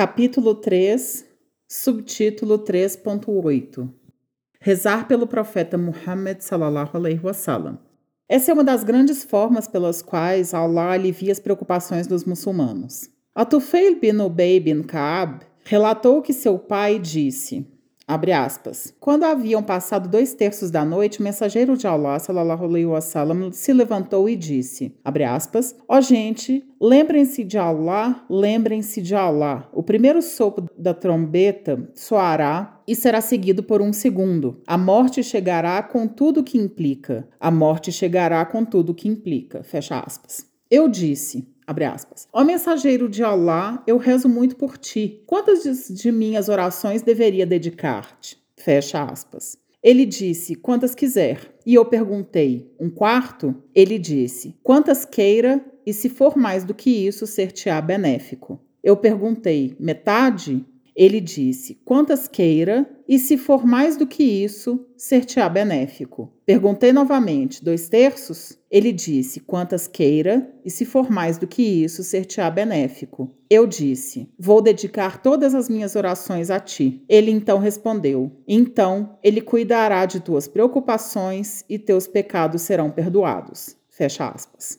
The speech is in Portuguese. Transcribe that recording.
Capítulo 3, subtítulo 3.8 Rezar pelo profeta Muhammad sallallahu alaihi wasallam. Essa é uma das grandes formas pelas quais Allah alivia as preocupações dos muçulmanos. Atufail bin Ubay bin Ka'ab relatou que seu pai disse. Quando haviam passado dois terços da noite, o mensageiro de Allah, sallallahu alaihi wasallam, se levantou e disse, ó oh, gente, lembrem-se de Allah, lembrem-se de Allah. O primeiro sopro da trombeta soará e será seguido por um segundo. A morte chegará com tudo que implica. A morte chegará com tudo que implica. Fecha aspas. Eu disse, Abre aspas. Ó mensageiro de Allah, eu rezo muito por ti. Quantas de, de minhas orações deveria dedicar-te? Fecha aspas. Ele disse, quantas quiser. E eu perguntei, um quarto? Ele disse, quantas queira, e se for mais do que isso, ser-te-á benéfico. Eu perguntei, metade? Ele disse: Quantas queira, e se for mais do que isso, ser-te-á benéfico. Perguntei novamente: Dois terços? Ele disse: Quantas queira, e se for mais do que isso, ser-te-á benéfico. Eu disse: Vou dedicar todas as minhas orações a ti. Ele então respondeu: Então ele cuidará de tuas preocupações e teus pecados serão perdoados. Fecha aspas.